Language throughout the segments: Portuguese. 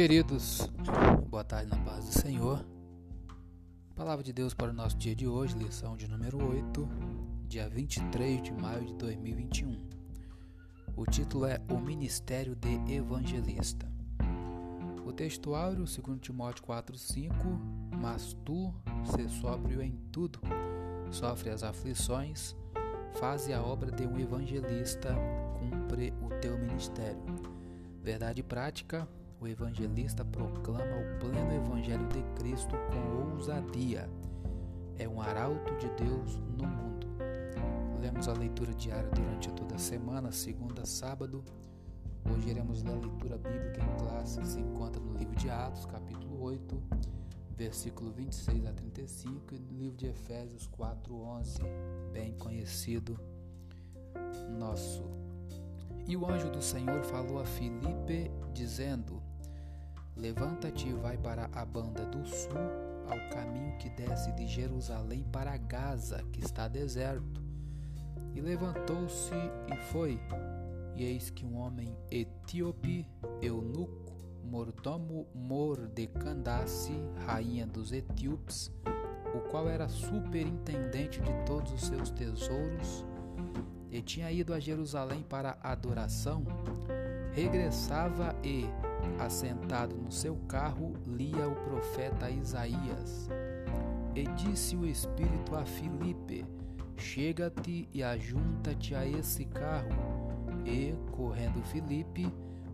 queridos, boa tarde na paz do Senhor. Palavra de Deus para o nosso dia de hoje, lição de número 8, dia 23 de maio de 2021. O título é O Ministério de Evangelista. O texto áureo, 2 Timóteo 4,5 Mas tu, se sóbrio em tudo, sofre as aflições, faze a obra de um evangelista, cumpre o teu ministério. Verdade prática, o evangelista proclama o pleno evangelho de Cristo com ousadia. É um arauto de Deus no mundo. Lemos a leitura diária durante toda a semana, segunda a sábado. Hoje iremos ler a leitura bíblica em classe, se encontra no livro de Atos, capítulo 8, versículo 26 a 35, e no livro de Efésios 4, 11, bem conhecido nosso. E o anjo do Senhor falou a Filipe, dizendo: Levanta-te e vai para a banda do sul, ao caminho que desce de Jerusalém para Gaza, que está deserto. E levantou-se e foi. E eis que um homem etíope, eunuco, mordomo Candace, rainha dos etíopes, o qual era superintendente de todos os seus tesouros, e tinha ido a Jerusalém para adoração, regressava e, assentado no seu carro, lia o profeta Isaías. E disse o Espírito a Filipe: Chega-te e ajunta-te a esse carro. E, correndo Filipe,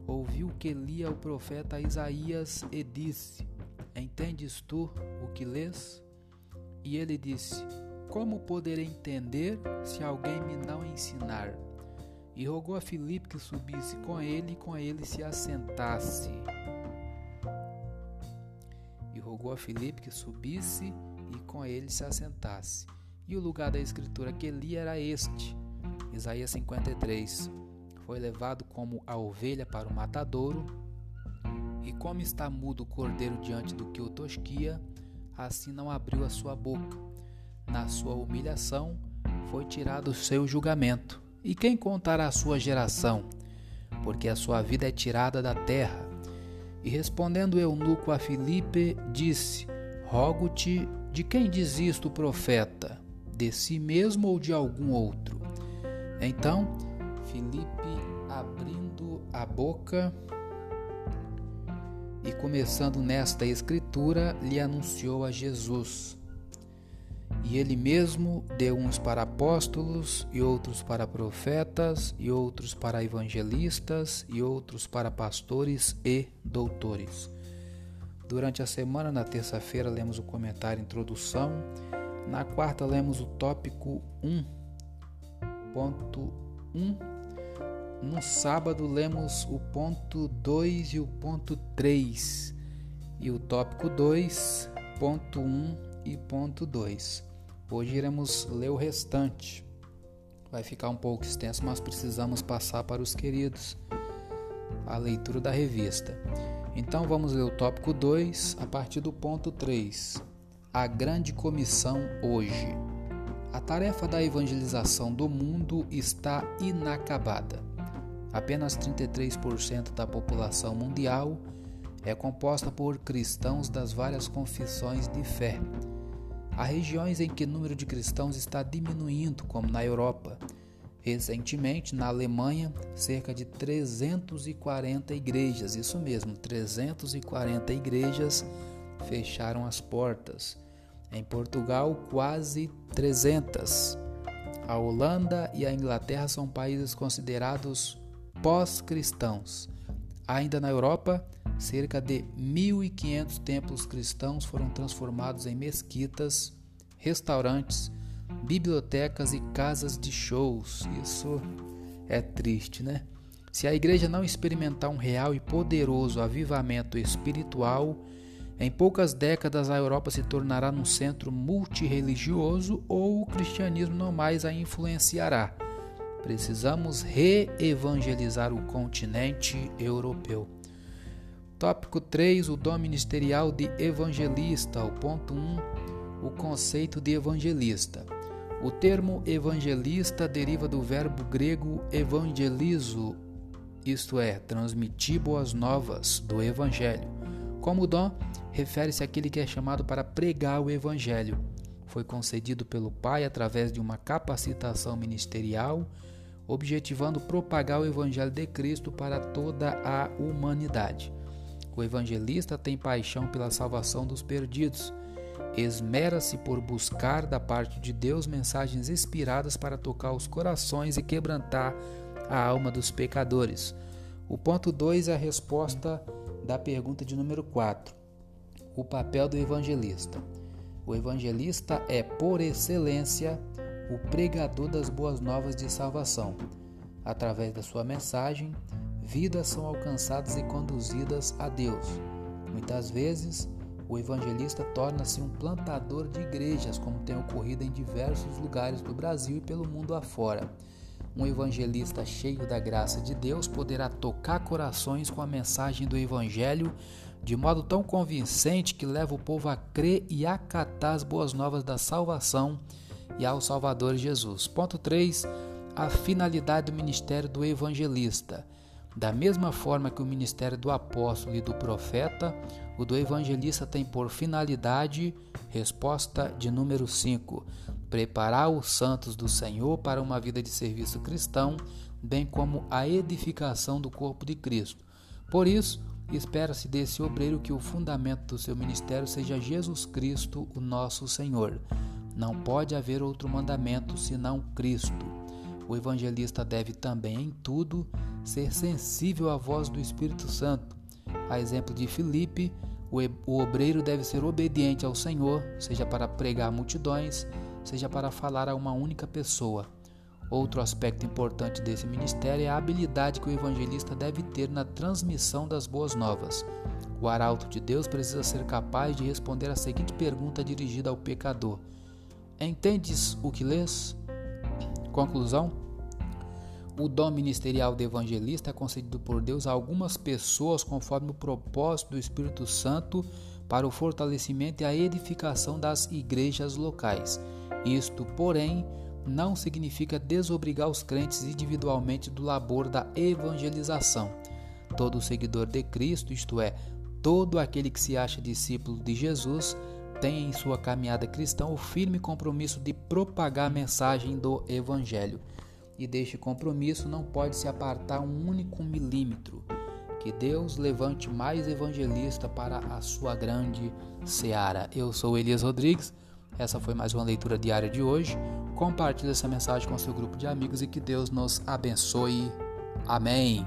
ouviu que lia o profeta Isaías e disse: Entendes tu o que lês? E ele disse: Como poderei entender se alguém me não ensinar? E rogou a Filipe que subisse com ele e com ele se assentasse. E rogou a Filipe que subisse e com ele se assentasse. E o lugar da escritura que li era este, Isaías 53. Foi levado como a ovelha para o matadouro, e como está mudo o cordeiro diante do que o tosquia, assim não abriu a sua boca. Na sua humilhação foi tirado o seu julgamento. E quem contará a sua geração? Porque a sua vida é tirada da terra. E respondendo Eunuco a Filipe, disse: Rogo-te, de quem diz isto o profeta? De si mesmo ou de algum outro? Então, Filipe, abrindo a boca e começando nesta escritura, lhe anunciou a Jesus. E ele mesmo deu uns para apóstolos, e outros para profetas, e outros para evangelistas, e outros para pastores e doutores. Durante a semana, na terça-feira, lemos o comentário introdução. Na quarta, lemos o tópico 1.1. No sábado, lemos o ponto 2 e o ponto 3. E o tópico 2, ponto 1 e ponto 2. Hoje iremos ler o restante. Vai ficar um pouco extenso, mas precisamos passar para os queridos a leitura da revista. Então vamos ler o tópico 2 a partir do ponto 3. A grande comissão hoje. A tarefa da evangelização do mundo está inacabada. Apenas 33% da população mundial é composta por cristãos das várias confissões de fé. Há regiões em que o número de cristãos está diminuindo, como na Europa. Recentemente, na Alemanha, cerca de 340 igrejas, isso mesmo, 340 igrejas fecharam as portas. Em Portugal, quase 300. A Holanda e a Inglaterra são países considerados pós-cristãos. Ainda na Europa, cerca de 1.500 templos cristãos foram transformados em mesquitas, restaurantes, bibliotecas e casas de shows. Isso é triste, né? Se a igreja não experimentar um real e poderoso avivamento espiritual, em poucas décadas a Europa se tornará num centro multirreligioso ou o cristianismo não mais a influenciará. Precisamos reevangelizar o continente europeu. Tópico 3: o dom ministerial de evangelista. O ponto 1: o conceito de evangelista. O termo evangelista deriva do verbo grego evangelizo, isto é, transmitir boas novas do evangelho. Como dom, refere-se àquele que é chamado para pregar o Evangelho. Foi concedido pelo Pai através de uma capacitação ministerial, objetivando propagar o Evangelho de Cristo para toda a humanidade. O evangelista tem paixão pela salvação dos perdidos. Esmera-se por buscar da parte de Deus mensagens inspiradas para tocar os corações e quebrantar a alma dos pecadores. O ponto 2 é a resposta da pergunta de número 4. O papel do evangelista. O evangelista é, por excelência, o pregador das boas novas de salvação. Através da sua mensagem, vidas são alcançadas e conduzidas a Deus. Muitas vezes, o evangelista torna-se um plantador de igrejas, como tem ocorrido em diversos lugares do Brasil e pelo mundo afora. Um evangelista cheio da graça de Deus poderá tocar corações com a mensagem do Evangelho de modo tão convincente que leva o povo a crer e acatar as boas novas da salvação e ao Salvador Jesus. Ponto 3. A finalidade do ministério do evangelista. Da mesma forma que o ministério do apóstolo e do profeta, o do evangelista tem por finalidade, resposta de número 5, preparar os santos do Senhor para uma vida de serviço cristão, bem como a edificação do corpo de Cristo. Por isso, espera-se desse obreiro que o fundamento do seu ministério seja Jesus Cristo, o nosso Senhor. Não pode haver outro mandamento senão Cristo. O evangelista deve também, em tudo, ser sensível à voz do Espírito Santo. A exemplo de Filipe, o obreiro deve ser obediente ao Senhor, seja para pregar multidões, seja para falar a uma única pessoa. Outro aspecto importante desse ministério é a habilidade que o evangelista deve ter na transmissão das boas novas. O arauto de Deus precisa ser capaz de responder a seguinte pergunta dirigida ao pecador: Entendes o que lês? Conclusão: o dom ministerial de evangelista é concedido por Deus a algumas pessoas conforme o propósito do Espírito Santo para o fortalecimento e a edificação das igrejas locais. Isto, porém, não significa desobrigar os crentes individualmente do labor da evangelização. Todo seguidor de Cristo, isto é, todo aquele que se acha discípulo de Jesus, tem em sua caminhada cristã o firme compromisso de propagar a mensagem do Evangelho e deste compromisso não pode se apartar um único milímetro. Que Deus levante mais evangelista para a sua grande seara. Eu sou Elias Rodrigues. Essa foi mais uma leitura diária de hoje. Compartilhe essa mensagem com seu grupo de amigos e que Deus nos abençoe. Amém.